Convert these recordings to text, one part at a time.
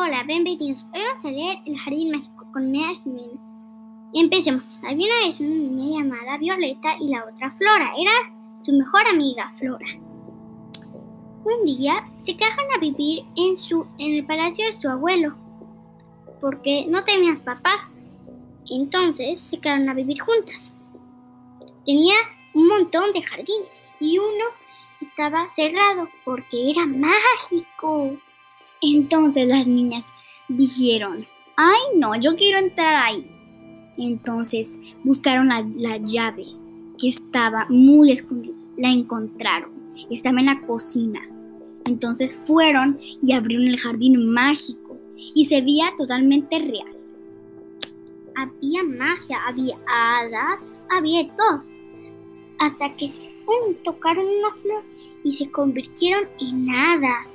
Hola, bienvenidos. Hoy vamos a leer El Jardín Mágico con Mea Jiménez. Empecemos. Había una vez una niña llamada Violeta y la otra Flora. Era su mejor amiga, Flora. Un día se quedaron a vivir en, su, en el palacio de su abuelo porque no tenían papás. Entonces se quedaron a vivir juntas. Tenía un montón de jardines y uno estaba cerrado porque era mágico. Entonces las niñas dijeron, ay no, yo quiero entrar ahí. Entonces buscaron la, la llave que estaba muy escondida. La encontraron. Estaba en la cocina. Entonces fueron y abrieron el jardín mágico y se veía totalmente real. Había magia, había hadas, había todo. Hasta que tocaron una flor y se convirtieron en hadas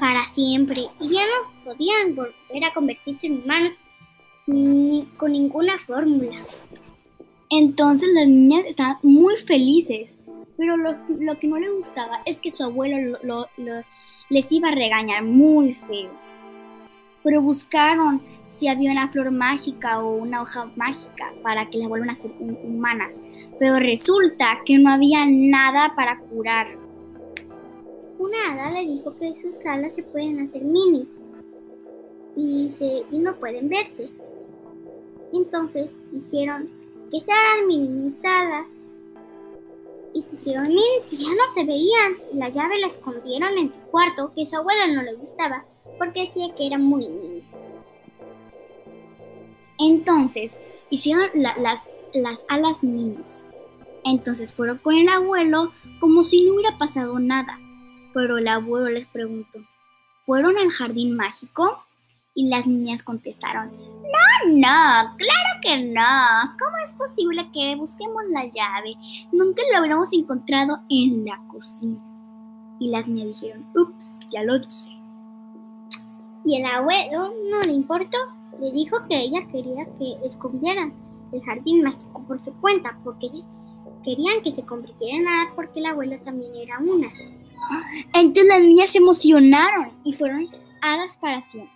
para siempre y ya no podían volver a convertirse en humanos con ninguna fórmula. Entonces las niñas estaban muy felices, pero lo, lo que no les gustaba es que su abuelo lo, lo, les iba a regañar muy feo. Pero buscaron si había una flor mágica o una hoja mágica para que las vuelvan a ser humanas, pero resulta que no había nada para curar una hada le dijo que sus alas se pueden hacer minis y, no pueden verse. Entonces dijeron que se hagan minimizadas y se hicieron minis y ya no se veían. La llave la escondieron en su cuarto que su abuela no le gustaba porque decía que era muy mini. Entonces hicieron las, las alas minis. Entonces fueron con el abuelo como si no hubiera pasado nada. Pero el abuelo les preguntó, ¿fueron al jardín mágico? Y las niñas contestaron, no, no, claro que no. ¿Cómo es posible que busquemos la llave? Nunca la hubiéramos encontrado en la cocina. Y las niñas dijeron, ups, ya lo dije. Y el abuelo no le importó. Le dijo que ella quería que escondieran el jardín mágico por su cuenta, porque querían que se convirtiera en nada porque el abuelo también era una. Entonces las niñas se emocionaron y fueron hadas para siempre.